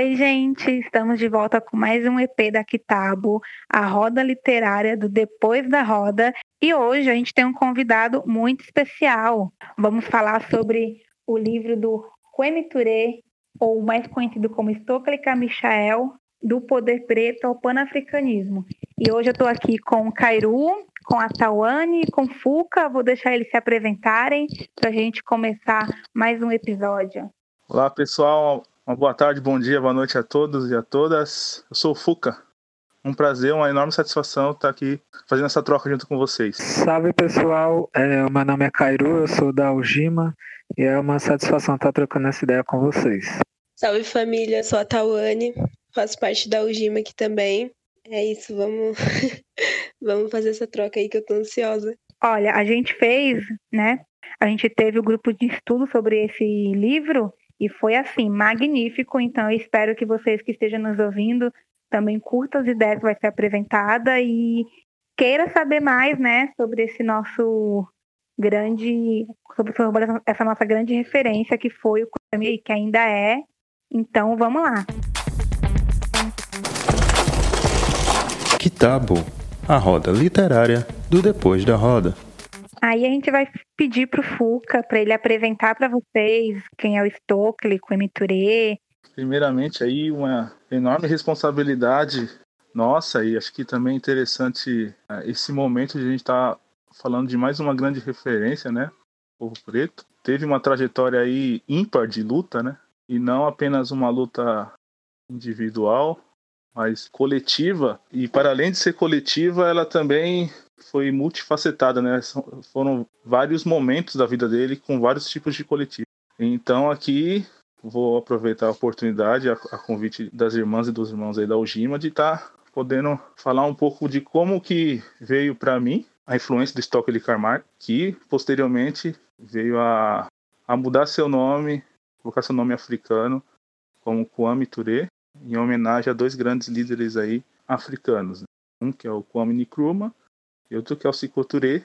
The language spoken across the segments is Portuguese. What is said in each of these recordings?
Oi, gente! Estamos de volta com mais um EP da Kitabo, a roda literária do Depois da Roda. E hoje a gente tem um convidado muito especial. Vamos falar sobre o livro do Ture, ou mais conhecido como Stokely Michael, do poder preto ao panafricanismo. E hoje eu estou aqui com o Cairu, com a Tawane, com o Fuca. Vou deixar eles se apresentarem para a gente começar mais um episódio. Olá, pessoal. Uma boa tarde, bom dia, boa noite a todos e a todas. Eu sou o Fuca. Um prazer, uma enorme satisfação estar aqui fazendo essa troca junto com vocês. Salve pessoal, é, meu nome é Cairu, eu sou da Algima e é uma satisfação estar trocando essa ideia com vocês. Salve família, sou a Tawane, faço parte da Algima aqui também. É isso, vamos, vamos fazer essa troca aí que eu tô ansiosa. Olha, a gente fez, né? A gente teve o um grupo de estudo sobre esse livro e foi assim, magnífico. Então, eu espero que vocês que estejam nos ouvindo também curtam as ideias que vai ser apresentada e queira saber mais, né, sobre esse nosso grande, sobre, essa nossa grande referência que foi o e que ainda é. Então, vamos lá. Kitabo, a roda literária do Depois da Roda. Aí a gente vai pedir para o Fuca para ele apresentar para vocês quem é o Stokely, o Emiturê. Primeiramente aí uma enorme responsabilidade nossa e acho que também é interessante é, esse momento de a gente estar tá falando de mais uma grande referência, né? O Preto teve uma trajetória aí ímpar de luta, né? E não apenas uma luta individual, mas coletiva. E para além de ser coletiva, ela também foi multifacetada, né? Foram vários momentos da vida dele com vários tipos de coletivo. Então aqui vou aproveitar a oportunidade, a, a convite das irmãs e dos irmãos aí da Ujima, de estar tá podendo falar um pouco de como que veio para mim a influência do Stockley Carmar, que posteriormente veio a, a mudar seu nome, colocar seu nome africano como Kwame Ture, em homenagem a dois grandes líderes aí africanos. Né? Um que é o Kwame Nkrumah e outro que é o Cicoturê.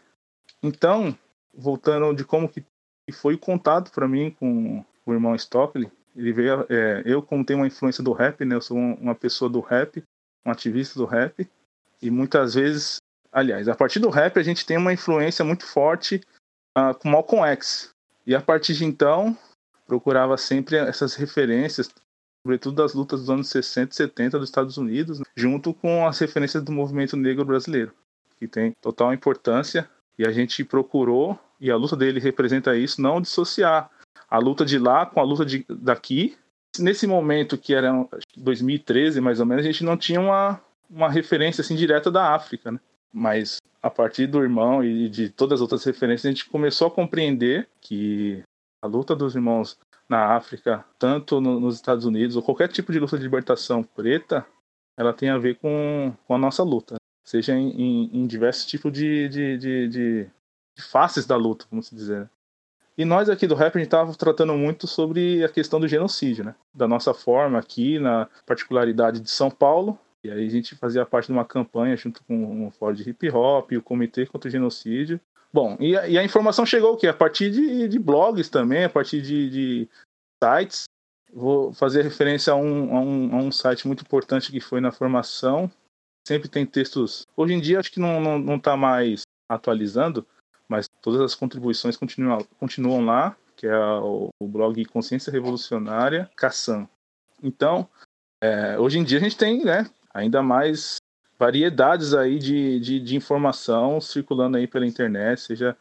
Então, voltando de como que foi o contato para mim com o irmão Stockley, ele veio, é, eu como tenho uma influência do rap, né, eu sou uma pessoa do rap, um ativista do rap, e muitas vezes, aliás, a partir do rap a gente tem uma influência muito forte uh, com Malcolm X, e a partir de então procurava sempre essas referências, sobretudo das lutas dos anos 60 e 70 dos Estados Unidos, né, junto com as referências do movimento negro brasileiro que tem total importância e a gente procurou e a luta dele representa isso, não dissociar a luta de lá com a luta de, daqui. Nesse momento que era 2013 mais ou menos, a gente não tinha uma, uma referência assim direta da África, né? Mas a partir do irmão e de todas as outras referências, a gente começou a compreender que a luta dos irmãos na África, tanto no, nos Estados Unidos ou qualquer tipo de luta de libertação preta, ela tem a ver com, com a nossa luta seja em, em, em diversos tipos de, de, de, de, faces da luta, vamos dizer. Né? E nós aqui do rap, a gente estava tratando muito sobre a questão do genocídio, né? Da nossa forma aqui, na particularidade de São Paulo. E aí a gente fazia parte de uma campanha junto com o Ford Hip Hop, o Comitê contra o Genocídio. Bom, e a, e a informação chegou o quê? A partir de, de blogs também, a partir de, de, sites. Vou fazer referência a um, a, um, a um site muito importante que foi na formação, sempre tem textos. Hoje em dia acho que não, não, não tá mais atualizando, mas todas as contribuições continuam, continuam lá, que é o, o blog Consciência Revolucionária Caçam. Então, é, hoje em dia a gente tem né, ainda mais variedades aí de, de, de, informação circulando aí pela internet, seja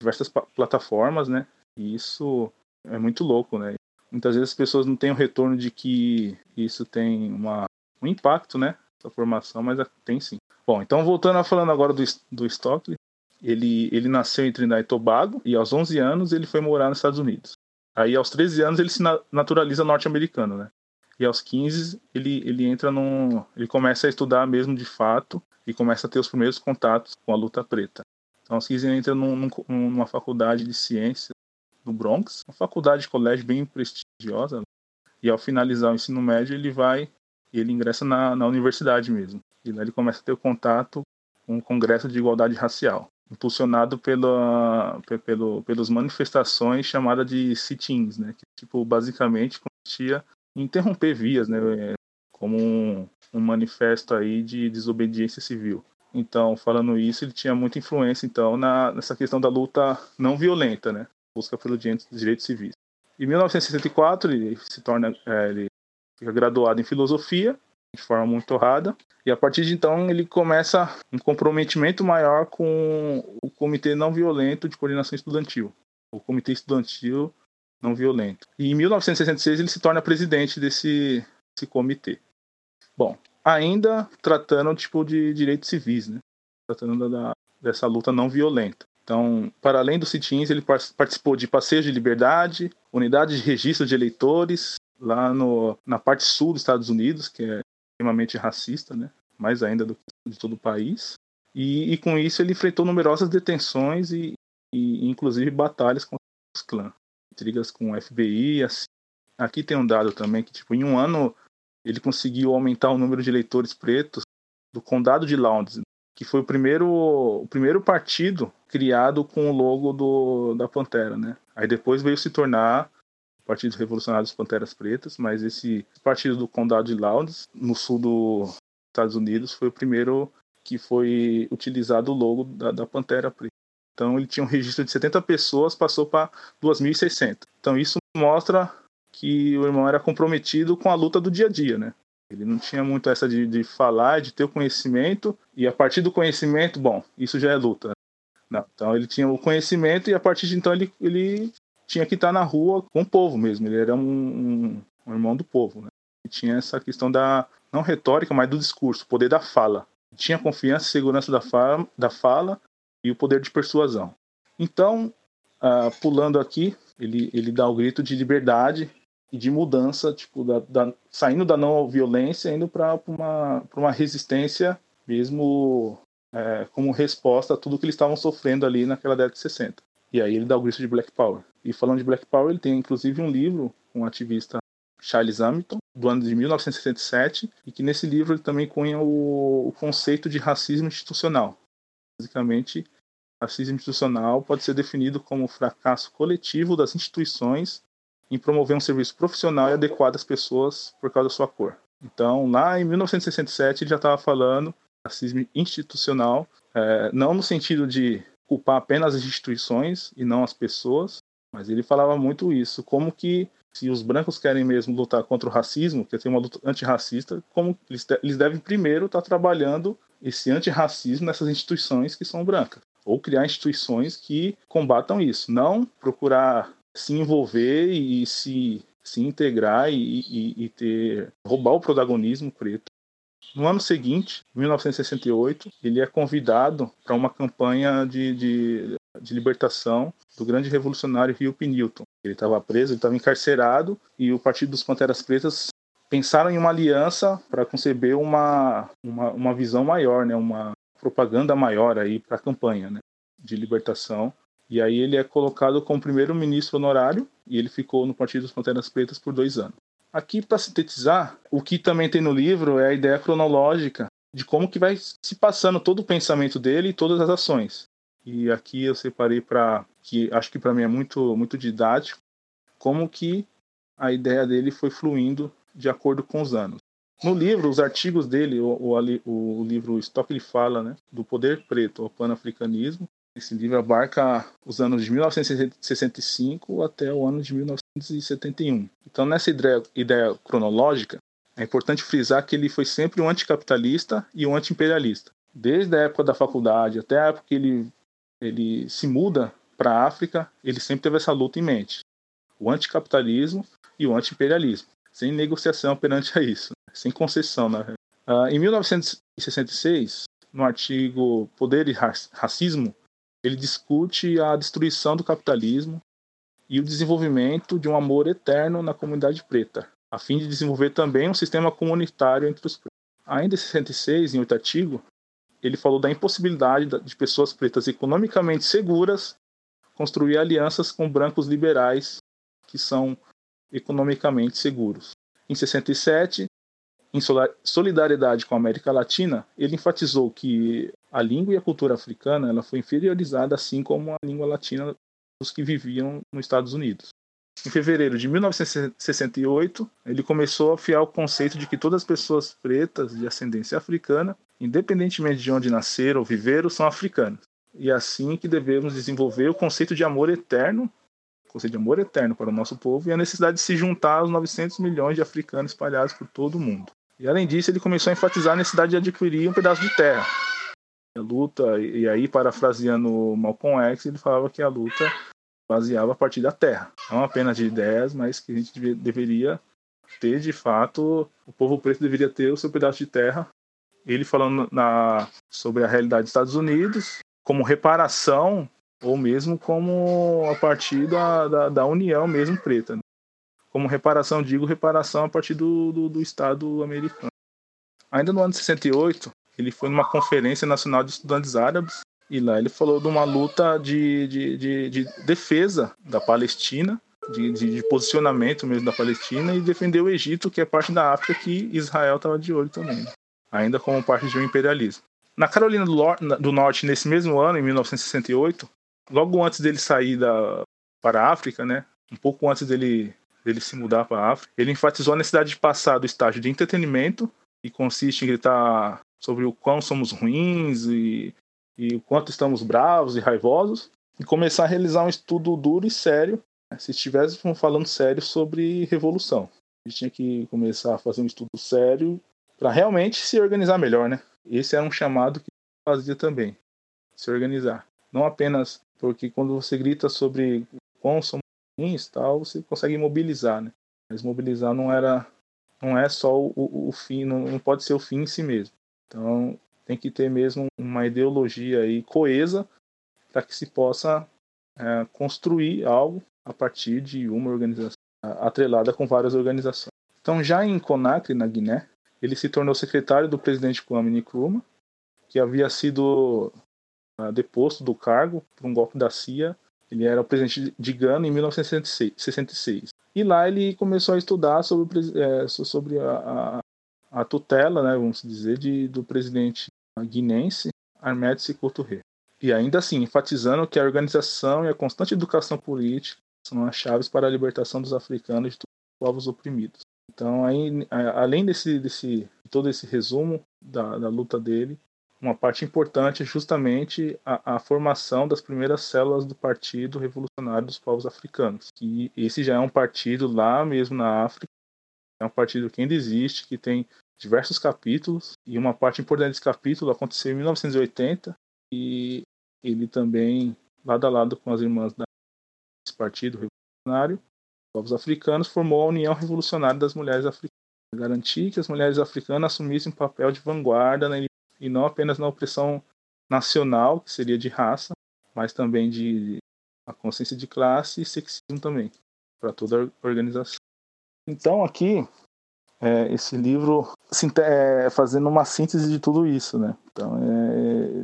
diversas plataformas, né? E isso é muito louco, né? Muitas vezes as pessoas não têm o retorno de que isso tem uma, um impacto, né? Essa formação, mas tem sim. Bom, então voltando a falando agora do, do Stockley, ele, ele nasceu em Trinidad e Tobago e aos 11 anos ele foi morar nos Estados Unidos. Aí aos 13 anos ele se naturaliza norte-americano, né? E aos 15 ele, ele entra num. ele começa a estudar mesmo de fato e começa a ter os primeiros contatos com a luta preta. Então aos 15 ele entra num, numa faculdade de ciências do Bronx, uma faculdade de colégio bem prestigiosa. Né? E ao finalizar o ensino médio ele vai ele ingressa na, na universidade mesmo. E lá ele começa a ter contato com o Congresso de Igualdade Racial, impulsionado pela, pelo, pelas manifestações chamadas de sit-ins, né? que tipo, basicamente consistia interromper vias, né, como um, um manifesto aí de desobediência civil. Então, falando isso, ele tinha muita influência então na, nessa questão da luta não violenta, né, busca pelo direitos civis. Em 1964 ele se torna, é, ele fica graduado em filosofia de forma muito honrada. E a partir de então ele começa um comprometimento maior com o Comitê Não Violento de Coordenação Estudantil, o Comitê Estudantil Não Violento. E em 1966 ele se torna presidente desse, desse comitê. Bom, ainda tratando tipo de direitos civis, né? Tratando da, dessa luta não violenta. Então, para além dos sit-ins, ele participou de passeios de liberdade, unidade de registro de eleitores, lá no, na parte sul dos Estados Unidos, que é extremamente racista, né? mais ainda do que de todo o país. E, e com isso ele enfrentou numerosas detenções e, e inclusive batalhas com os clãs, intrigas com o FBI. Assim. Aqui tem um dado também que tipo em um ano ele conseguiu aumentar o número de eleitores pretos do condado de Lowndes, que foi o primeiro, o primeiro partido criado com o logo do, da Pantera, né? Aí depois veio se tornar Partido Revolucionário dos Panteras Pretas, mas esse partido do Condado de Lowndes, no sul dos Estados Unidos, foi o primeiro que foi utilizado o logo da, da Pantera Preta. Então ele tinha um registro de 70 pessoas, passou para 2.600. Então isso mostra que o irmão era comprometido com a luta do dia a dia, né? Ele não tinha muito essa de, de falar, de ter o conhecimento, e a partir do conhecimento, bom, isso já é luta. Não, então ele tinha o conhecimento e a partir de então ele, ele tinha que estar na rua com o povo mesmo. Ele era um, um, um irmão do povo. Né? E tinha essa questão da, não retórica, mas do discurso, poder da fala. Tinha confiança e segurança da fala, da fala e o poder de persuasão. Então, uh, pulando aqui, ele, ele dá o grito de liberdade e de mudança, tipo, da, da, saindo da não violência, indo para uma, uma resistência mesmo é, como resposta a tudo que eles estavam sofrendo ali naquela década de 60. E aí ele dá o grito de Black Power. E falando de Black Power, ele tem inclusive um livro um ativista Charles Hamilton, do ano de 1967, e que nesse livro ele também cunha o, o conceito de racismo institucional. Basicamente, racismo institucional pode ser definido como o fracasso coletivo das instituições em promover um serviço profissional e adequado às pessoas por causa da sua cor. Então, lá em 1967, ele já estava falando racismo institucional, é, não no sentido de culpar apenas as instituições e não as pessoas, mas ele falava muito isso, como que se os brancos querem mesmo lutar contra o racismo, quer ter uma luta antirracista, como eles, eles devem primeiro estar trabalhando esse antirracismo nessas instituições que são brancas, ou criar instituições que combatam isso, não procurar se envolver e se, se integrar e, e, e ter roubar o protagonismo preto no ano seguinte, 1968, ele é convidado para uma campanha de, de, de, libertação do grande revolucionário Hugh Newton. Ele estava preso, ele estava encarcerado e o Partido dos Panteras Pretas pensaram em uma aliança para conceber uma, uma, uma, visão maior, né, uma propaganda maior aí para a campanha né, de libertação. E aí ele é colocado como primeiro-ministro honorário e ele ficou no Partido dos Panteras Pretas por dois anos. Aqui, para sintetizar, o que também tem no livro é a ideia cronológica de como que vai se passando todo o pensamento dele e todas as ações. E aqui eu separei para que acho que para mim é muito muito didático como que a ideia dele foi fluindo de acordo com os anos. No livro, os artigos dele, o, o, o livro Stop ele fala, né, do poder preto ao pan-africanismo. Esse livro abarca os anos de 1965 até o ano de 19 1971. Então, nessa ideia, ideia cronológica, é importante frisar que ele foi sempre um anticapitalista e um antiimperialista. Desde a época da faculdade até a época que ele, ele se muda para a África, ele sempre teve essa luta em mente. O anticapitalismo e o antiimperialismo, sem negociação perante a isso, sem concessão. Né? Uh, em 1966, no artigo Poder e Racismo, ele discute a destruição do capitalismo e o desenvolvimento de um amor eterno na comunidade preta, a fim de desenvolver também um sistema comunitário entre os pretos. Ainda em 66, em artigo, ele falou da impossibilidade de pessoas pretas economicamente seguras construir alianças com brancos liberais que são economicamente seguros. Em 67, em solidariedade com a América Latina, ele enfatizou que a língua e a cultura africana ela foi inferiorizada assim como a língua latina os que viviam nos Estados Unidos. Em fevereiro de 1968, ele começou a afiar o conceito de que todas as pessoas pretas de ascendência africana, independentemente de onde nasceram ou viveram, são africanas. E é assim que devemos desenvolver o conceito de amor eterno, conceito de amor eterno para o nosso povo e a necessidade de se juntar aos 900 milhões de africanos espalhados por todo o mundo. E além disso, ele começou a enfatizar a necessidade de adquirir um pedaço de terra. A luta, e aí parafraseando Malcolm X, ele falava que a luta baseava a partir da terra. Não apenas de ideias, mas que a gente deveria ter de fato, o povo preto deveria ter o seu pedaço de terra. Ele falando na, sobre a realidade dos Estados Unidos, como reparação, ou mesmo como a partir da, da, da união mesmo preta. Né? Como reparação, digo reparação a partir do, do, do Estado americano. Ainda no ano de 68, ele foi numa conferência nacional de estudantes árabes e lá ele falou de uma luta de, de, de, de defesa da Palestina, de, de, posicionamento mesmo da Palestina, e defender o Egito, que é parte da África que Israel estava de olho também, né? ainda como parte de um imperialismo. Na Carolina do, Norte, nesse mesmo ano, em 1968, logo antes dele sair da, para a África, né, um pouco antes dele, dele se mudar para a África, ele enfatizou a necessidade de passar do estágio de entretenimento, que consiste em gritar sobre o quão somos ruins e e o quanto estamos bravos e raivosos, e começar a realizar um estudo duro e sério, né, se estivéssemos falando sério sobre revolução. A gente tinha que começar a fazer um estudo sério para realmente se organizar melhor, né? Esse era um chamado que fazia também, se organizar. Não apenas porque quando você grita sobre quão somos ruins, tal, você consegue mobilizar, né? Mas mobilizar não era, não é só o, o, o fim, não, não pode ser o fim em si mesmo. Então, tem que ter mesmo uma ideologia aí coesa para que se possa é, construir algo a partir de uma organização atrelada com várias organizações. Então, já em Conakry, na Guiné, ele se tornou secretário do presidente Kwame Nkrumah, que havia sido uh, deposto do cargo por um golpe da CIA. Ele era o presidente de Gana em 1966. E lá ele começou a estudar sobre, é, sobre a, a, tutela, né, vamos dizer, de, do presidente guinense Sékou Touré. E ainda assim, enfatizando que a organização e a constante educação política são as chaves para a libertação dos africanos de todos os povos oprimidos. Então, aí, além desse, desse de todo esse resumo da, da luta dele, uma parte importante é justamente a, a, formação das primeiras células do Partido Revolucionário dos Povos Africanos. Que esse já é um partido lá mesmo na África, é um partido que ainda existe, que tem diversos capítulos, e uma parte importante desse capítulo aconteceu em 1980, e ele também, lado a lado com as irmãs desse partido revolucionário, povos africanos, formou a União Revolucionária das Mulheres Africanas, garantir que as mulheres africanas assumissem um papel de vanguarda na, e não apenas na opressão nacional, que seria de raça, mas também de a consciência de classe e sexismo também, para toda a organização. Então aqui é, esse livro é, fazendo uma síntese de tudo isso, né? Então, é,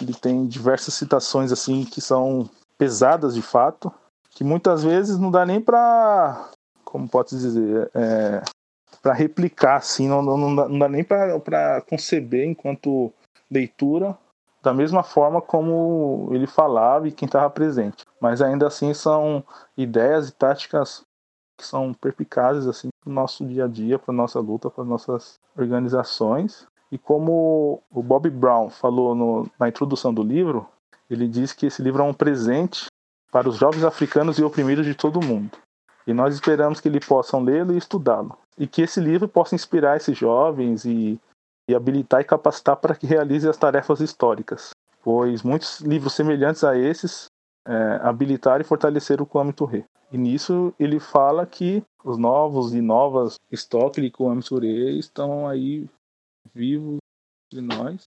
ele tem diversas citações assim que são pesadas de fato, que muitas vezes não dá nem para, como pode dizer, é, para replicar assim, não, não, dá, não dá nem para conceber enquanto leitura da mesma forma como ele falava e quem estava presente. Mas ainda assim são ideias e táticas que são perpicazes assim para o nosso dia a dia, para nossa luta, para nossas organizações. E como o Bob Brown falou no, na introdução do livro, ele diz que esse livro é um presente para os jovens africanos e oprimidos de todo o mundo. E nós esperamos que eles possam lê-lo e estudá-lo. E que esse livro possa inspirar esses jovens e, e habilitar e capacitar para que realizem as tarefas históricas. Pois muitos livros semelhantes a esses é, habilitar e fortalecer o Kwame Touré. E nisso ele fala que os novos e novas Stockley e Kwame Touré estão aí vivos entre nós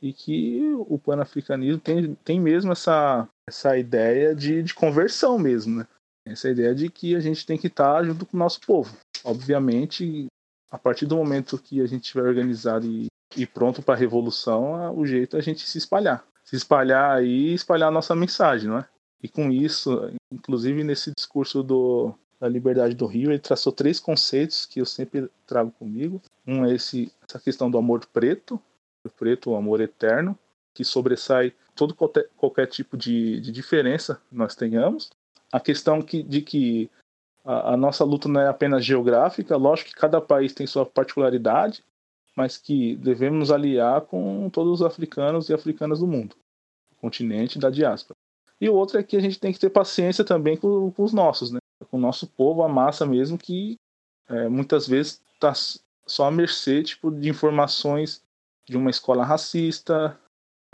e que o panafricanismo tem, tem mesmo essa, essa ideia de, de conversão mesmo, né? Essa ideia de que a gente tem que estar junto com o nosso povo. Obviamente, a partir do momento que a gente estiver organizado e, e pronto para a revolução, o jeito é a gente se espalhar. Se espalhar aí e espalhar a nossa mensagem, não é? E com isso, inclusive nesse discurso do, da liberdade do Rio, ele traçou três conceitos que eu sempre trago comigo. Um é esse, essa questão do amor preto, o preto, o amor eterno, que sobressai todo qualquer, qualquer tipo de, de diferença que nós tenhamos. A questão que, de que a, a, nossa luta não é apenas geográfica, lógico que cada país tem sua particularidade, mas que devemos nos aliar com todos os africanos e africanas do mundo, do continente da diáspora. E o outro é que a gente tem que ter paciência também com, com os nossos, né? com o nosso povo, a massa mesmo, que é, muitas vezes está só à mercê tipo, de informações de uma escola racista,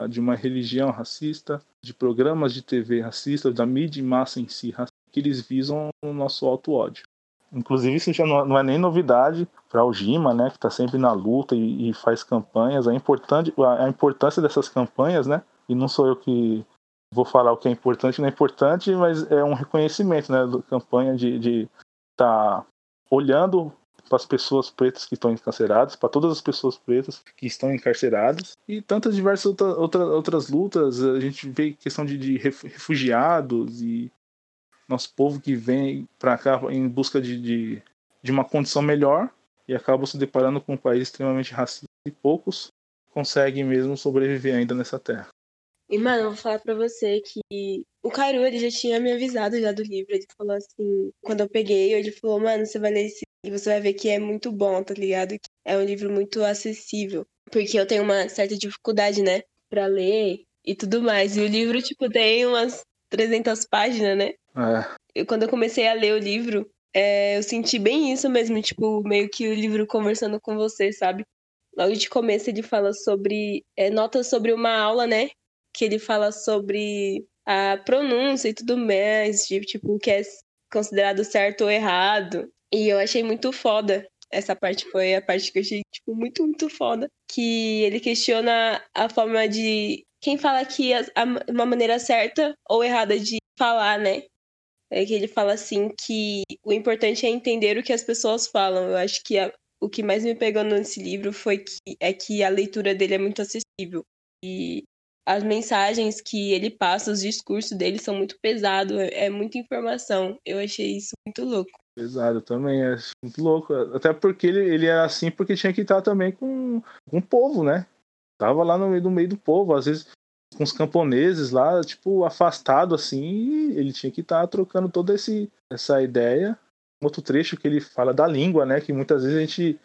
de uma religião racista, de programas de TV racista, da mídia em massa em si que eles visam o nosso alto ódio. Inclusive, isso já não é nem novidade para o Gima, né, que está sempre na luta e, e, faz campanhas. A, importante, a importância dessas campanhas, né, e não sou eu que vou falar o que é importante não é importante, mas é um reconhecimento, né, da campanha de estar tá olhando para as pessoas pretas que estão encarceradas, para todas as pessoas pretas que estão encarceradas e tantas diversas outra, outra, outras lutas. A gente vê questão de, de refugiados e nosso povo que vem para cá em busca de, de, de, uma condição melhor e acaba se deparando com um país extremamente racista e poucos conseguem mesmo sobreviver ainda nessa terra. E, mano, eu vou falar pra você que o Cairo, ele já tinha me avisado já do livro. Ele falou assim, quando eu peguei, ele falou, mano, você vai ler esse e você vai ver que é muito bom, tá ligado? É um livro muito acessível. Porque eu tenho uma certa dificuldade, né? Pra ler e tudo mais. E o livro, tipo, tem umas 300 páginas, né? É. Eu, quando eu comecei a ler o livro, é, eu senti bem isso mesmo, tipo, meio que o livro conversando com você, sabe? Logo de começo ele fala sobre. É, notas sobre uma aula, né? Que ele fala sobre a pronúncia e tudo mais, tipo, tipo o que é considerado certo ou errado. E eu achei muito foda. Essa parte foi a parte que eu achei, tipo, muito, muito foda. Que ele questiona a forma de. Quem fala que a, uma maneira certa ou errada de falar, né? É que ele fala assim que o importante é entender o que as pessoas falam. Eu acho que a, o que mais me pegou nesse livro foi que é que a leitura dele é muito acessível. E as mensagens que ele passa, os discursos dele são muito pesados, é, é muita informação. Eu achei isso muito louco. Pesado também, é muito louco. Até porque ele, ele era assim porque tinha que estar também com, com o povo, né? Tava lá no meio do meio do povo, às vezes com os camponeses lá, tipo, afastado assim, ele tinha que estar trocando toda esse, essa ideia. Outro trecho que ele fala da língua, né? Que muitas vezes a gente,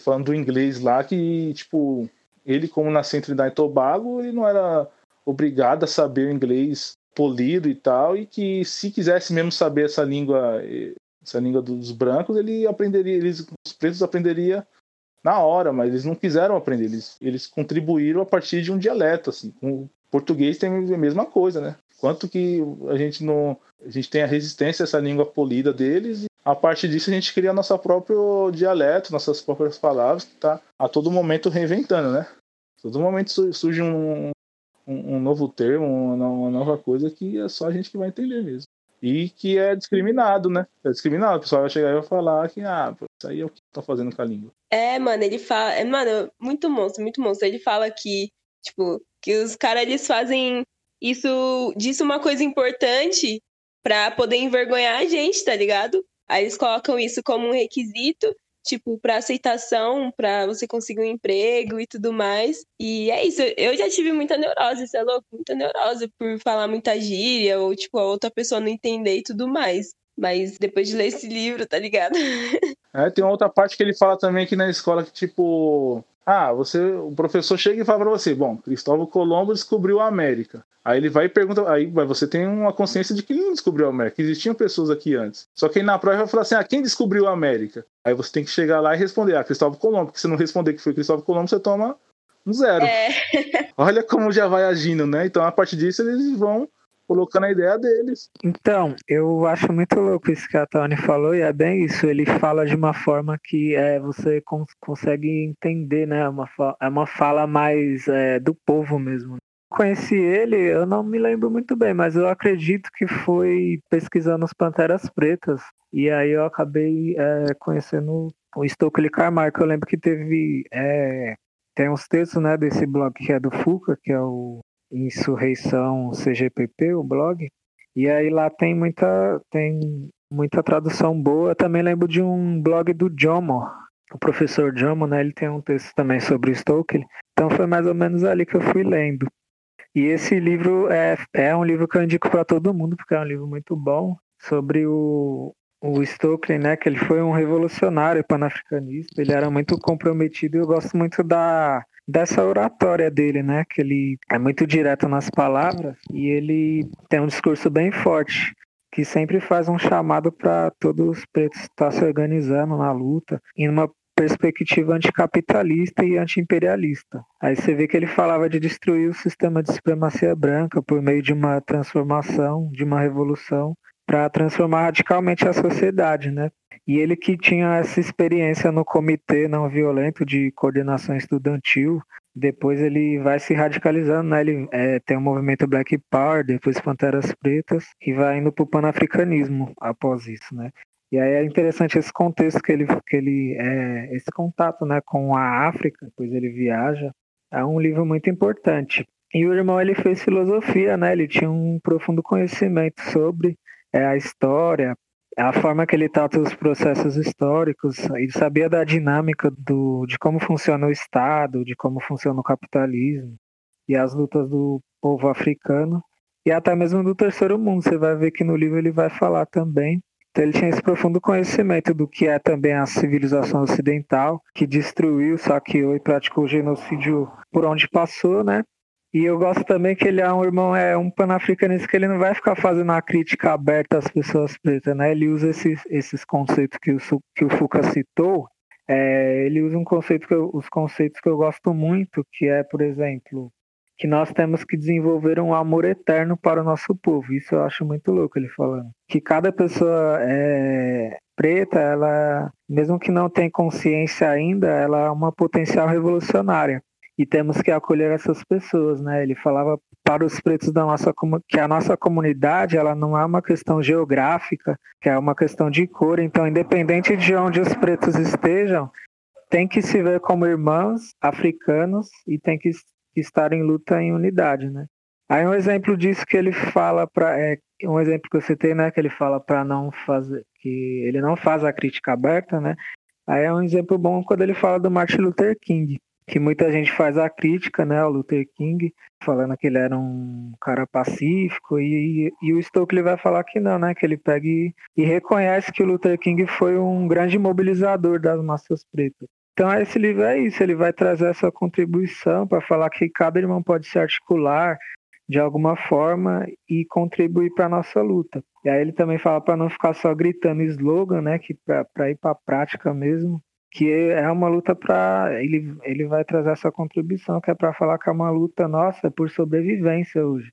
falando do inglês lá, que, tipo, ele, como nasceu em Trinidad e Tobago, ele não era obrigado a saber o inglês polido e tal, e que se quisesse mesmo saber essa língua essa língua dos brancos, ele aprenderia, eles, os pretos aprenderiam na hora, mas eles não quiseram aprender, eles, eles contribuíram a partir de um dialeto, assim. O português tem a mesma coisa, né? Quanto que a gente não, a gente tem a resistência a essa língua polida deles, e a partir disso a gente cria nosso próprio dialeto, nossas próprias palavras, que tá a todo momento reinventando, né? A todo momento surge um, um, um novo termo, uma nova coisa que é só a gente que vai entender mesmo e que é discriminado, né? É discriminado. O pessoal vai chegar e vai falar que, ah, isso aí é o que tá fazendo com a língua. É, mano, ele fala. É, mano, muito monstro, muito monstro. Ele fala que, tipo, que os caras eles fazem isso, disso uma coisa importante pra poder envergonhar a gente, tá ligado? Aí eles colocam isso como um requisito tipo, para aceitação, para você conseguir um emprego e tudo mais. E é isso, eu já tive muita neurose, você é louco? Muita neurose por falar muita gíria, ou, tipo, a outra pessoa não entender e tudo mais. Mas depois de ler esse livro, tá ligado? É, tem uma outra parte que ele fala também aqui na escola que, tipo, ah, você, o professor chega e fala para você, bom, Cristóvão Colombo descobriu a América. Aí ele vai e pergunta, aí você tem uma consciência de que não descobriu a América, existiam pessoas aqui antes. Só que aí na prova vai falar assim, ah, quem descobriu a América? Aí você tem que chegar lá e responder, ah, Cristóvão Colombo, porque se não responder que foi Cristóvão Colombo, você toma um zero. É. Olha como já vai agindo, né? Então a partir disso eles vão colocando a ideia deles. Então, eu acho muito louco isso que a Tony falou, e é bem isso. Ele fala de uma forma que é, você cons consegue entender, né? Uma é uma fala mais é, do povo mesmo. Conheci ele, eu não me lembro muito bem, mas eu acredito que foi pesquisando as Panteras Pretas. E aí eu acabei é, conhecendo o Stokely Carmichael. Eu lembro que teve. É, tem uns textos né, desse blog que é do Fuca, que é o Insurreição CGPP, o blog. E aí lá tem muita, tem muita tradução boa. Também lembro de um blog do Jomo, o professor Jomo, né? Ele tem um texto também sobre Stokely. Então foi mais ou menos ali que eu fui lendo. E esse livro é, é um livro que eu indico para todo mundo, porque é um livro muito bom sobre o, o Stokely, né, que ele foi um revolucionário panafricanista, ele era muito comprometido e eu gosto muito da dessa oratória dele, né, que ele é muito direto nas palavras e ele tem um discurso bem forte que sempre faz um chamado para todos os pretos estar se organizando na luta em uma perspectiva anticapitalista e antiimperialista. Aí você vê que ele falava de destruir o sistema de supremacia branca por meio de uma transformação, de uma revolução, para transformar radicalmente a sociedade, né? E ele que tinha essa experiência no comitê não violento de coordenação estudantil, depois ele vai se radicalizando, né? Ele é, tem o movimento Black Power, depois Panteras Pretas, e vai indo para o panafricanismo após isso, né? E aí é interessante esse contexto que ele, que ele é, esse contato, né, com a África, depois ele viaja, é um livro muito importante. E o irmão ele fez filosofia, né? Ele tinha um profundo conhecimento sobre é, a história, a forma que ele trata os processos históricos, ele sabia da dinâmica do, de como funciona o Estado, de como funciona o capitalismo e as lutas do povo africano e até mesmo do terceiro mundo. Você vai ver que no livro ele vai falar também. Então ele tinha esse profundo conhecimento do que é também a civilização ocidental, que destruiu, saqueou e praticou genocídio por onde passou, né? E eu gosto também que ele é um irmão, é um panafricanista que ele não vai ficar fazendo uma crítica aberta às pessoas pretas, né? Ele usa esses, esses conceitos que o, que o Fuca citou, é, ele usa um conceito que eu, os conceitos que eu gosto muito, que é, por exemplo, que nós temos que desenvolver um amor eterno para o nosso povo. Isso eu acho muito louco ele falando. Que cada pessoa é, preta, ela, mesmo que não tenha consciência ainda, ela é uma potencial revolucionária e temos que acolher essas pessoas, né? Ele falava para os pretos da nossa que a nossa comunidade ela não é uma questão geográfica, que é uma questão de cor. Então, independente de onde os pretos estejam, tem que se ver como irmãos africanos e tem que estar em luta em unidade, né? Aí um exemplo disso que ele fala para é um exemplo que eu citei, né, que ele fala para não fazer que ele não faz a crítica aberta, né? Aí é um exemplo bom quando ele fala do Martin Luther King que muita gente faz a crítica, né, ao Luther King, falando que ele era um cara pacífico, e, e o Stokely vai falar que não, né, que ele pega e, e reconhece que o Luther King foi um grande mobilizador das massas pretas. Então esse livro é isso, ele vai trazer essa contribuição para falar que cada irmão pode se articular de alguma forma e contribuir para a nossa luta. E aí ele também fala para não ficar só gritando slogan, né, que para ir para a prática mesmo, que é uma luta para ele ele vai trazer essa contribuição que é para falar que é uma luta nossa por sobrevivência hoje.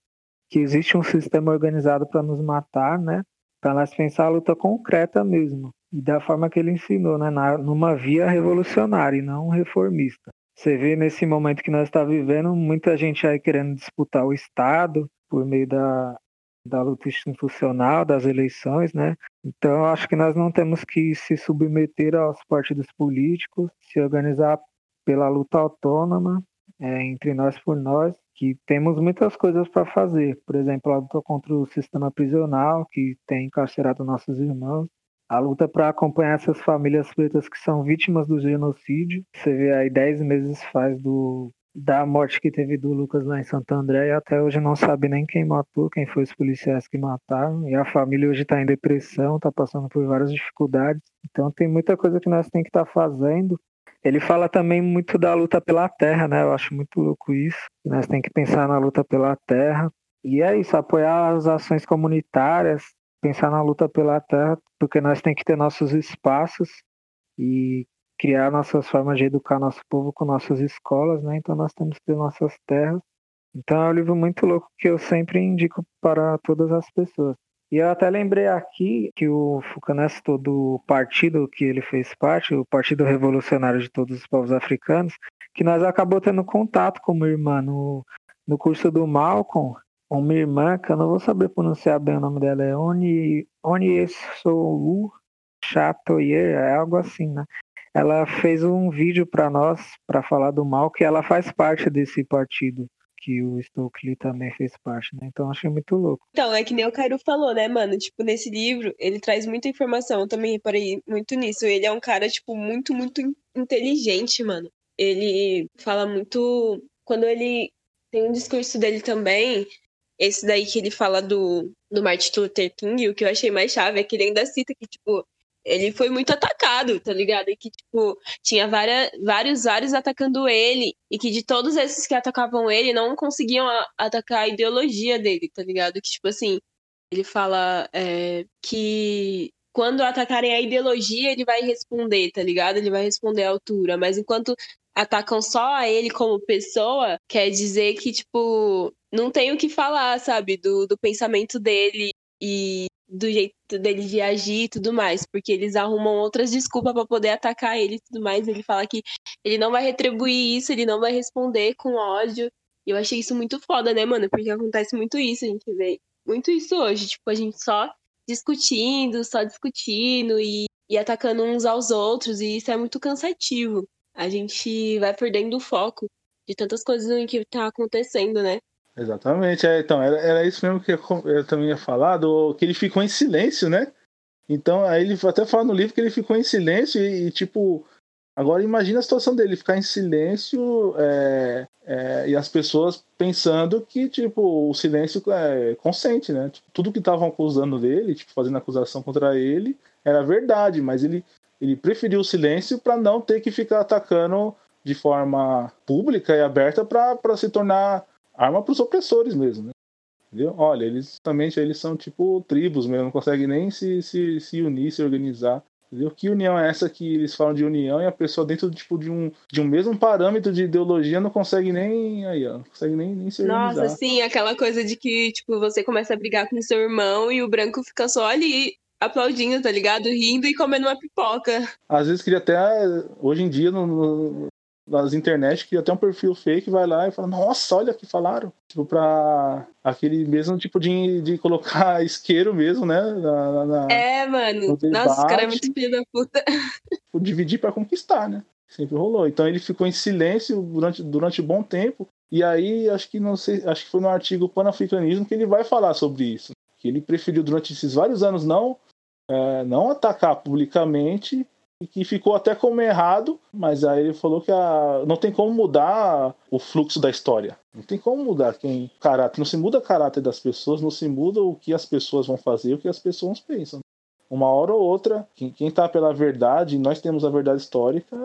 Que existe um sistema organizado para nos matar né? Para nós pensar a luta concreta mesmo. E da forma que ele ensinou né? Na, numa via revolucionária e não reformista. Você vê nesse momento que nós está vivendo muita gente aí querendo disputar o estado por meio da da luta institucional, das eleições, né? Então, acho que nós não temos que se submeter aos partidos políticos, se organizar pela luta autônoma, é, entre nós por nós, que temos muitas coisas para fazer. Por exemplo, a luta contra o sistema prisional, que tem encarcerado nossos irmãos, a luta para acompanhar essas famílias pretas que são vítimas do genocídio. Você vê aí 10 meses faz do da morte que teve do Lucas lá em Santo André e até hoje não sabe nem quem matou, quem foi os policiais que mataram. E a família hoje está em depressão, está passando por várias dificuldades. Então tem muita coisa que nós tem que estar tá fazendo. Ele fala também muito da luta pela terra, né? Eu acho muito louco isso. Nós tem que pensar na luta pela terra. E é isso, apoiar as ações comunitárias, pensar na luta pela terra, porque nós tem que ter nossos espaços e criar nossas formas de educar nosso povo com nossas escolas, né? Então nós temos que ter nossas terras. Então é um livro muito louco que eu sempre indico para todas as pessoas. E eu até lembrei aqui que o citou do partido que ele fez parte, o Partido Revolucionário de Todos os Povos Africanos, que nós acabou tendo contato com uma irmã no, no curso do Malcolm, uma irmã, que eu não vou saber pronunciar bem o nome dela, é Oni, Oni Esolu Chatoyer, é algo assim, né? Ela fez um vídeo para nós para falar do mal que ela faz parte desse partido que o Stokely também fez parte, né? Então achei muito louco. Então, é que nem o Cairo falou, né, mano? Tipo, nesse livro, ele traz muita informação. Eu também reparei muito nisso. Ele é um cara, tipo, muito, muito inteligente, mano. Ele fala muito. Quando ele tem um discurso dele também, esse daí que ele fala do, do Martin Luther King, o que eu achei mais chave é que ele ainda cita que, tipo, ele foi muito atacado, tá ligado? E que, tipo, tinha várias, vários, vários atacando ele. E que de todos esses que atacavam ele, não conseguiam atacar a ideologia dele, tá ligado? Que, tipo assim, ele fala é, que quando atacarem a ideologia, ele vai responder, tá ligado? Ele vai responder à altura. Mas enquanto atacam só a ele como pessoa, quer dizer que, tipo, não tem o que falar, sabe? Do, do pensamento dele e do jeito dele de agir e tudo mais, porque eles arrumam outras desculpas para poder atacar ele e tudo mais. Ele fala que ele não vai retribuir isso, ele não vai responder com ódio. E eu achei isso muito foda, né, mano? Porque acontece muito isso, a gente vê muito isso hoje, tipo, a gente só discutindo, só discutindo e, e atacando uns aos outros, e isso é muito cansativo. A gente vai perdendo o foco de tantas coisas que tá acontecendo, né? Exatamente, é, então, era, era isso mesmo que eu, também ia falar, do, que ele ficou em silêncio, né? Então, aí ele até fala no livro que ele ficou em silêncio e, e tipo, agora imagina a situação dele, ficar em silêncio é, é, e as pessoas pensando que, tipo, o silêncio é consente, né? Tipo, tudo que estavam acusando dele, tipo, fazendo acusação contra ele, era verdade, mas ele, ele preferiu o silêncio para não ter que ficar atacando de forma pública e aberta para se tornar arma para os opressores mesmo, né? Entendeu? Olha, eles também eles são tipo tribos mesmo, não conseguem nem se, se, se unir, se organizar. Entendeu? Que união é essa que eles falam de união e a pessoa dentro tipo, de, um, de um mesmo parâmetro de ideologia não consegue nem aí, ó, não consegue nem, nem se organizar. Nossa, sim, aquela coisa de que tipo, você começa a brigar com seu irmão e o branco fica só ali aplaudindo, tá ligado? Rindo e comendo uma pipoca. Às vezes queria até, hoje em dia, no, no, nas internet que até um perfil fake vai lá e fala, nossa, olha o que falaram. Tipo, pra aquele mesmo tipo de, de colocar isqueiro mesmo, né? Na, na, é, mano. Nossa, o cara é muito filho da puta. Tipo, dividir para conquistar, né? Sempre rolou. Então ele ficou em silêncio durante, durante um bom tempo. E aí, acho que não sei, acho que foi no artigo Panafricanismo que ele vai falar sobre isso. Que ele preferiu durante esses vários anos não, é, não atacar publicamente e que ficou até como errado, mas aí ele falou que a, não tem como mudar o fluxo da história. Não tem como mudar quem caráter, não se muda o caráter das pessoas, não se muda o que as pessoas vão fazer, o que as pessoas pensam. Uma hora ou outra, quem, quem tá pela verdade, nós temos a verdade histórica,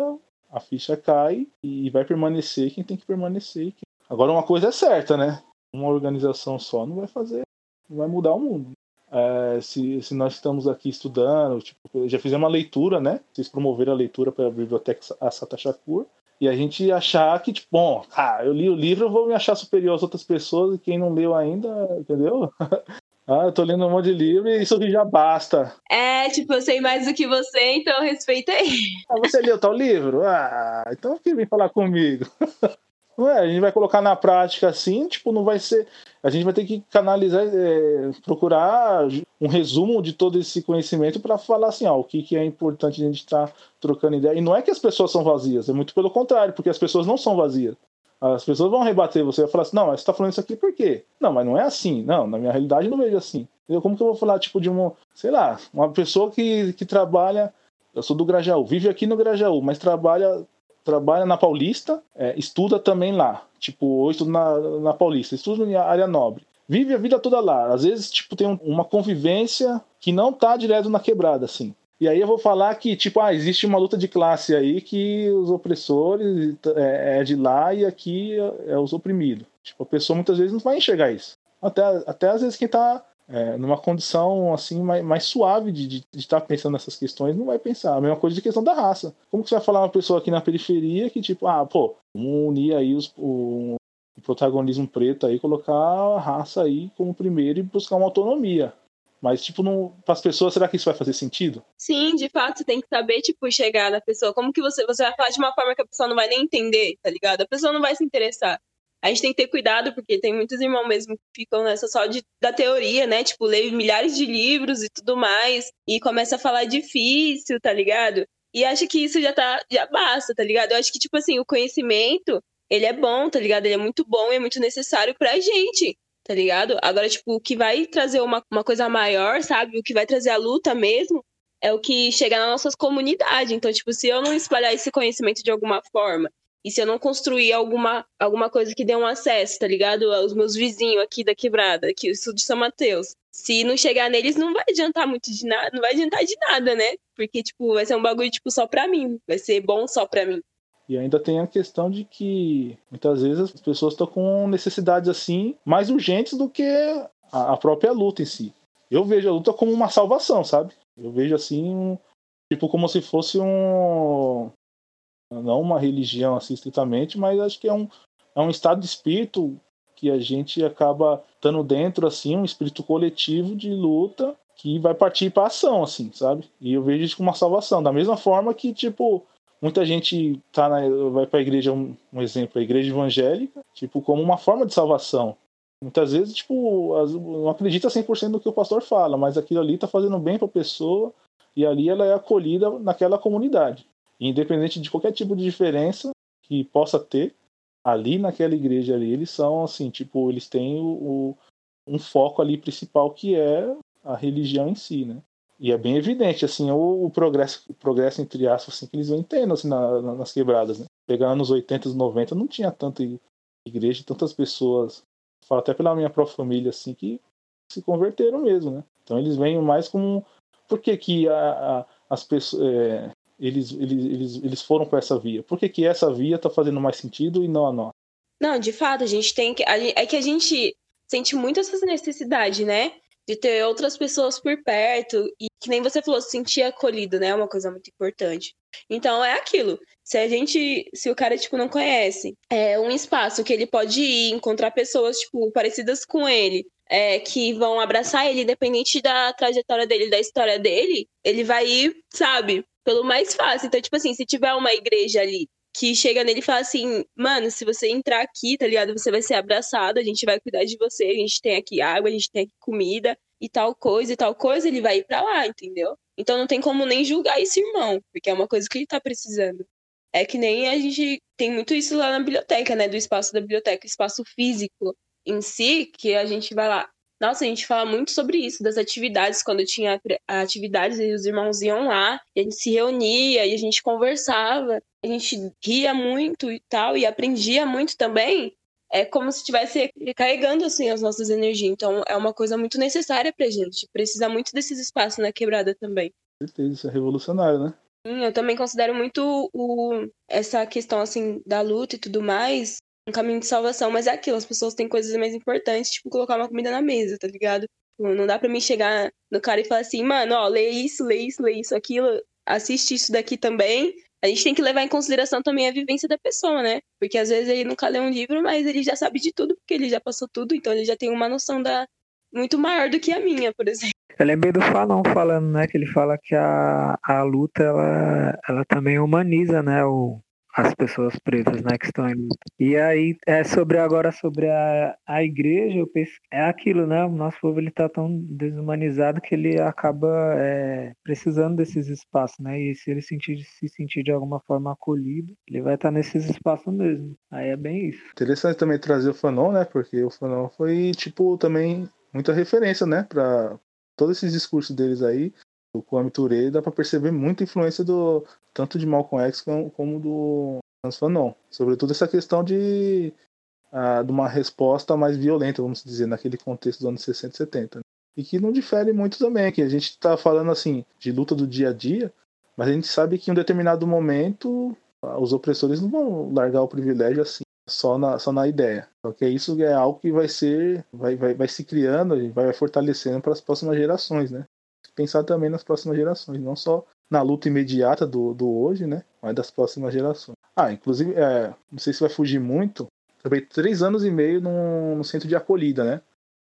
a ficha cai e vai permanecer quem tem que permanecer. Agora uma coisa é certa, né? Uma organização só não vai fazer, não vai mudar o mundo é, se, se, nós estamos aqui estudando, tipo, já fizemos uma leitura, né? Vocês promoveram a leitura para a biblioteca Asata Shakur, e a gente achar que, tipo, bom, ah, eu li o livro, eu vou me achar superior às outras pessoas, e quem não leu ainda, entendeu? ah, eu tô lendo um monte de livro e isso já basta. É, tipo, eu sei mais do que você, então respeita aí. Ah, você leu tal livro? Ah, então vem falar comigo? Não é, a gente vai colocar na prática assim, tipo, não vai ser. A gente vai ter que canalizar, é, procurar um resumo de todo esse conhecimento para falar assim, ó, o que, que é importante a gente estar tá trocando ideia. E não é que as pessoas são vazias, é muito pelo contrário, porque as pessoas não são vazias. As pessoas vão rebater você, vai falar assim, não, mas você está falando isso aqui por quê? Não, mas não é assim. Não, na minha realidade não vejo assim. Como que eu vou falar, tipo, de uma, sei lá, uma pessoa que, que trabalha eu sou do Grajaú, vive aqui no Grajaú, mas trabalha trabalha na Paulista, é, estuda também lá. Tipo, eu estudo na, na Paulista, estudo na área nobre. Vive a vida toda lá. Às vezes, tipo, tem um, uma convivência que não tá direto na quebrada, assim. E aí eu vou falar que, tipo, ah, existe uma luta de classe aí que os opressores é, é de lá e aqui é, é os oprimidos. Tipo, a pessoa muitas vezes não vai enxergar isso. Até, até às vezes quem tá é, numa condição assim mais, mais suave de estar tá pensando nessas questões, não vai pensar. A mesma coisa de questão da raça. Como que você vai falar uma pessoa aqui na periferia que, tipo, ah, pô, vamos unir aí os, o, o protagonismo preto aí, colocar a raça aí como primeiro e buscar uma autonomia. Mas, tipo, para as pessoas, será que isso vai fazer sentido? Sim, de fato, tem que saber, tipo, chegar na pessoa. Como que você, você vai falar de uma forma que a pessoa não vai nem entender, tá ligado? A pessoa não vai se interessar a gente tem que ter cuidado, porque tem muitos irmãos mesmo que ficam nessa só de, da teoria, né? Tipo, lê milhares de livros e tudo mais, e começa a falar difícil, tá ligado? E acha que isso já tá, já basta, tá ligado? Eu acho que, tipo assim, o conhecimento, ele é bom, tá ligado? Ele é muito bom e é muito necessário pra gente, tá ligado? Agora, tipo, o que vai trazer uma, uma coisa maior, sabe? O que vai trazer a luta mesmo, é o que chega nas nossas comunidades. Então, tipo, se eu não espalhar esse conhecimento de alguma forma E se eu não construir alguma, alguma coisa que dê um acesso, tá ligado? Os meus vizinhos aqui da quebrada, aqui, eu sou de São Mateus. Se não chegar neles, não vai adiantar muito de nada, não vai adiantar de nada, né? Porque, tipo, vai ser um bagulho, tipo, só pra mim. Vai ser bom só pra mim. E ainda tem a questão de que muitas vezes as pessoas estão com necessidades assim mais urgentes do que a própria luta em si. Eu vejo a luta como uma salvação, sabe? Eu vejo assim, tipo, como se fosse um, não uma religião assim estritamente, mas acho que é um, é um estado de espírito que a gente acaba estando dentro assim, um espírito coletivo de luta que vai partir para ação assim, sabe? E eu vejo isso como uma salvação, da mesma forma que tipo muita gente tá na, vai para a igreja um, um, exemplo, a igreja evangélica, tipo como uma forma de salvação. Muitas vezes, tipo, não acredita 100% no que o pastor fala, mas aquilo ali tá fazendo bem para a pessoa e ali ela é acolhida naquela comunidade independente de qualquer tipo de diferença que possa ter, ali naquela igreja ali, eles são assim, tipo, eles têm o, o, um foco ali principal que é a religião em si, né? E é bem evidente, assim, o, o progresso, o progresso entre aspas, assim, que eles vão tendo, assim, na, na, nas quebradas, né? Pegando nos 80 e 90, não tinha tanta igreja, tantas pessoas, falo até pela minha própria família, assim, que se converteram mesmo, né? Então eles vêm mais como... Por que que a, a, as pessoas... É, eles, eles, eles, eles foram para essa via? Por que, que essa via está fazendo mais sentido e não a nossa? Não, de fato, a gente tem que. É que a gente sente muito essa necessidade, né? De ter outras pessoas por perto. E que nem você falou, se sentir acolhido, né? É uma coisa muito importante. Então é aquilo. Se a gente. Se o cara, tipo, não conhece, é um espaço que ele pode ir, encontrar pessoas, tipo, parecidas com ele. É, que vão abraçar ele, independente da trajetória dele, da história dele, ele vai ir, sabe, pelo mais fácil. Então, tipo assim, se tiver uma igreja ali que chega nele e fala assim, mano, se você entrar aqui, tá ligado? Você vai ser abraçado, a gente vai cuidar de você, a gente tem aqui água, a gente tem aqui comida e tal coisa e tal coisa, ele vai ir pra lá, entendeu? Então não tem como nem julgar esse irmão, porque é uma coisa que ele tá precisando. É que nem a gente tem muito isso lá na biblioteca, né? Do espaço da biblioteca, espaço físico em si, que a gente vai lá, nossa, a gente fala muito sobre isso, das atividades, quando tinha atividades e os irmãos iam lá, e a gente se reunia e a gente conversava, a gente ria muito e tal, e aprendia muito também. É como se estivesse recarregando assim as nossas energias. Então é uma coisa muito necessária pra gente. Precisa muito desses espaços na quebrada também. Com certeza, isso é revolucionário, né? Sim, eu também considero muito o, essa questão assim da luta e tudo mais um caminho de salvação, mas é aquilo, as pessoas têm coisas mais importantes, tipo colocar uma comida na mesa, tá ligado? Tipo, não dá pra mim chegar no cara e falar assim, mano, ó, lê isso, lê isso, lê isso, aquilo, assiste isso daqui também. A gente tem que levar em consideração também a vivência da pessoa, né? Porque às vezes ele nunca lê um livro, mas ele já sabe de tudo, porque ele já passou tudo, então ele já tem uma noção da muito maior do que a minha, por exemplo. Eu lembrei do Falão falando, né? Que ele fala que a, a luta, ela, ela também humaniza, né? O, as pessoas pretas, né, que estão em luta. E aí, é sobre agora sobre a, a igreja, eu penso, é aquilo, né, o nosso povo ele tá tão desumanizado que ele acaba é, precisando desses espaços, né, e se ele sentir, se sentir de alguma forma acolhido, ele vai estar tá nesses espaços mesmo. Aí é bem isso. Interessante também trazer o Fanon, né, porque o Fanon foi, tipo, também muita referência, né, para todos esses discursos deles aí, o Kwame Ture dá para perceber muita influência do tanto de Malcolm X como, do Hans Fanon, sobretudo essa questão de, uh, de uma resposta mais violenta, vamos dizer, naquele contexto dos anos 60 e 70. Né? E que não difere muito também, que a gente está falando assim de luta do dia a dia, mas a gente sabe que em um determinado momento os opressores não vão largar o privilégio assim só na, só na ideia. Porque isso é algo que vai ser, vai, vai, vai se criando e vai fortalecendo para as próximas gerações, né? Pensar também nas próximas gerações, não só na luta imediata do, do hoje, né? Mas das próximas gerações. Ah, inclusive, é, não sei se vai fugir muito, trabalhei três anos e meio no, no centro de acolhida, né?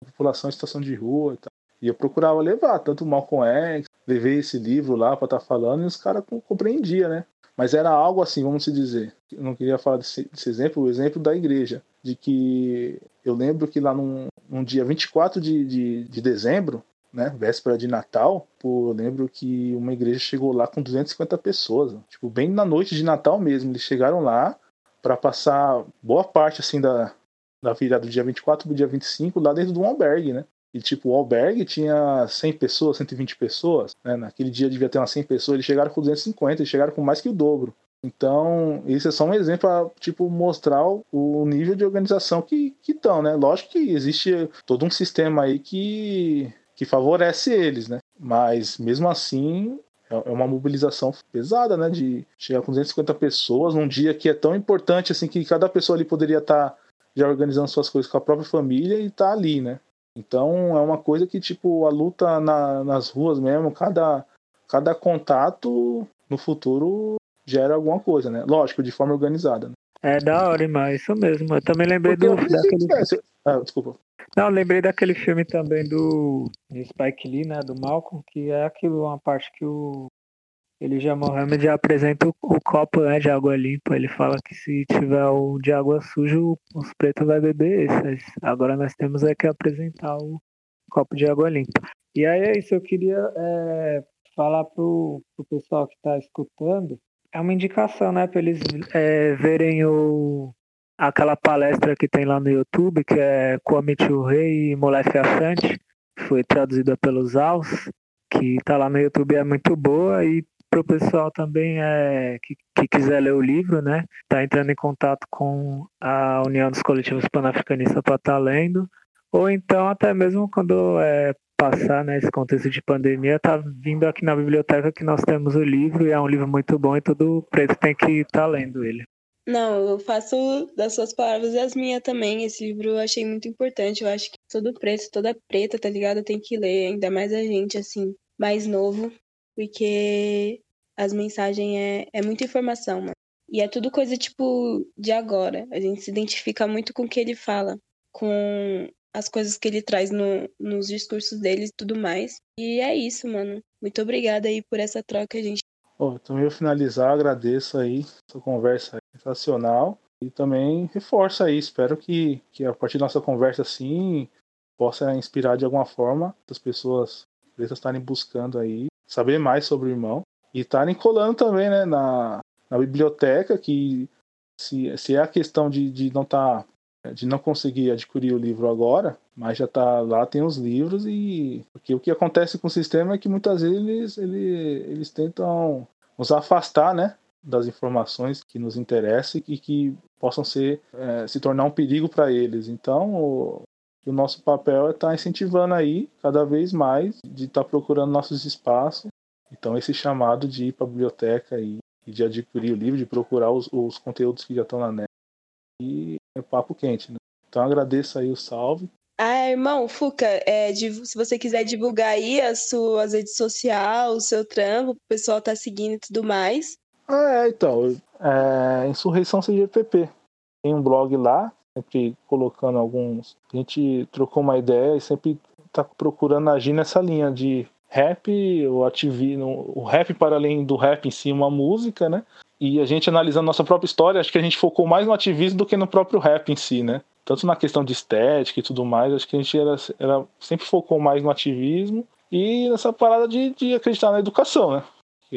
População em situação de rua e tal. E eu procurava levar, tanto o Malcolm X, levei esse livro lá para estar tá falando e os caras compreendiam, né? Mas era algo assim, vamos dizer. Eu não queria falar desse, desse, exemplo, o exemplo da igreja. De que eu lembro que lá num, num dia 24 de, de, de dezembro, né, véspera de Natal, pô, eu lembro que uma igreja chegou lá com 250 pessoas, tipo, bem na noite de Natal mesmo, eles chegaram lá para passar boa parte, assim, da, da virada do dia 24 pro dia 25 lá dentro de um albergue, né, e tipo, o albergue tinha 100 pessoas, 120 pessoas, né, naquele dia devia ter umas 100 pessoas, eles chegaram com 250, eles chegaram com mais que o dobro, Então, isso é só um exemplo para tipo, mostrar o nível de organização que estão, né? Lógico que existe todo um sistema aí que, que favorece eles, né? Mas, mesmo assim, é, é uma mobilização pesada, né? De chegar com 250 pessoas num dia que é tão importante, assim, que cada pessoa ali poderia estar tá já organizando suas coisas com a própria família e tá ali, né? Então, é uma coisa que, tipo, a luta na, nas ruas mesmo, cada, cada contato no futuro gera alguma coisa, né? Lógico, de forma organizada. Né? É da hora, mas isso mesmo. Eu também lembrei Porque do. Daquele... Ah, desculpa. Não, lembrei daquele filme também do Spike Lee, né? Do Malcolm, que é aquilo, uma parte que o Elijah Mohammed apresenta o, o, copo né, de água limpa. Ele fala que se tiver o de água suja, os pretos vai beber esse. Agora nós temos é que apresentar o copo de água limpa. E aí é isso, eu queria é, falar pro, pro pessoal que está escutando é uma indicação, né, para eles é, verem o, aquela palestra que tem lá no YouTube, que é Kwame Rei e Molefe Afante, foi traduzida pelos Aos, que tá lá no YouTube, é muito boa e para o pessoal também é, que, que, quiser ler o livro, né, tá entrando em contato com a União dos Coletivos Pan-Africanistas para estar tá lendo, ou então até mesmo quando é, passar né, esse contexto de pandemia, tá vindo aqui na biblioteca que nós temos o livro e é um livro muito bom e todo preto tem que estar tá lendo ele. Não, eu faço das suas palavras as minhas também. Esse livro eu achei muito importante. Eu acho que todo preto, toda preta, tá ligado? Tem que ler, ainda mais a gente, assim, mais novo, porque as mensagens é, é muita informação, mano. E é tudo coisa, tipo, de agora. A gente se identifica muito com o que ele fala, com as coisas que ele traz no, nos discursos dele e tudo mais. E é isso, mano. Muito obrigada aí por essa troca, gente. Oh, também vou finalizar, agradeço aí essa conversa sensacional. E também reforço aí, espero que, que a partir da nossa conversa assim possa inspirar de alguma forma as pessoas estarem buscando aí saber mais sobre o irmão e estarem colando também né, na, na biblioteca que se, se é a questão de, de não tá de não conseguir adquirir o livro agora, mas já está lá, tem os livros e porque o que acontece com o sistema é que muitas vezes eles, eles, eles tentam nos afastar, né, das informações que nos interessam e que possam ser é, se tornar um perigo para eles. Então, o, o, nosso papel é estar tá incentivando aí cada vez mais de estar tá procurando nossos espaços. Então, esse chamado de ir para a biblioteca e, e, de adquirir o livro, de procurar os, os conteúdos que já estão na net. E é papo quente, né? Então agradeço aí o salve. Ah, irmão, Fuca, é, se você quiser divulgar aí as suas redes sociais, o seu trampo, o pessoal tá seguindo e tudo mais. Ah, é, então, é, Insurreição CGPP. Tem um blog lá, sempre colocando alguns. A gente trocou uma ideia e sempre tá procurando agir nessa linha de rap, o ativismo, o rap para além do rap em si, uma música, né? E a gente analisando nossa própria história, acho que a gente focou mais no ativismo do que no próprio rap em si, né? Tanto na questão de estética e tudo mais, acho que a gente era, era sempre focou mais no ativismo e nessa parada de, de acreditar na educação, né?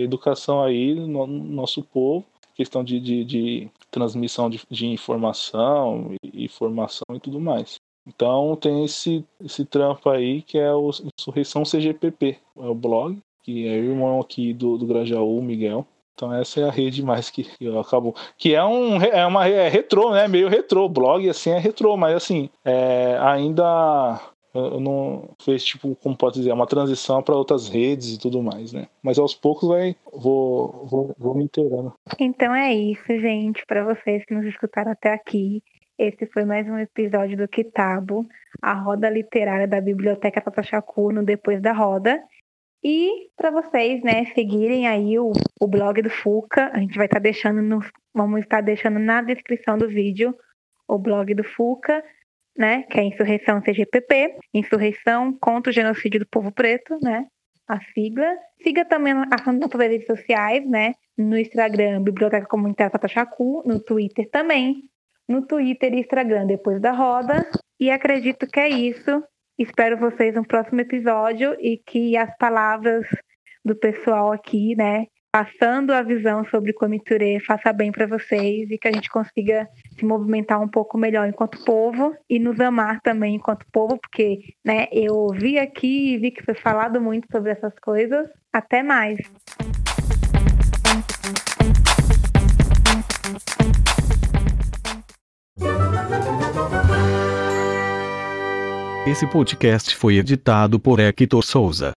Educação aí no, no nosso povo, questão de, de, de transmissão de, de, informação e, e formação e tudo mais. Então tem esse, esse trampo aí que é o Insurreição CGPP, é o blog, que é irmão aqui do, do Grajaú, Miguel. Então essa é a rede mais que eu acabo. Que é um é uma é retrô, né? Meio retrô. Blog assim é retrô, mas assim, é, ainda eu não fez tipo, como pode dizer, uma transição para outras redes e tudo mais, né? Mas aos poucos vai vou vou, vou me inteirando. Então é isso, gente, para vocês que nos escutaram até aqui. Esse foi mais um episódio do Kitabo, a roda literária da Biblioteca Tatachacu no Depois da Roda. E para vocês, né, seguirem aí o, o blog do Fuca, a gente vai estar tá deixando no, vamos estar deixando na descrição do vídeo o blog do Fuca, né, que é Insurreição CGPP, Insurreição contra o Genocídio do Povo Preto, né, a sigla. Siga também as nossas redes sociais, né, no Instagram Biblioteca Comunitária Patachacu, no Twitter também, no Twitter e Instagram depois da roda. E acredito que é isso. Espero vocês no próximo episódio e que as palavras do pessoal aqui, né, passando a visão sobre Comiturê faça bem para vocês e que a gente consiga se movimentar um pouco melhor enquanto povo e nos amar também enquanto povo, porque né, eu vi aqui e vi que foi falado muito sobre essas coisas. Até mais! Esse podcast foi editado por Hector Souza.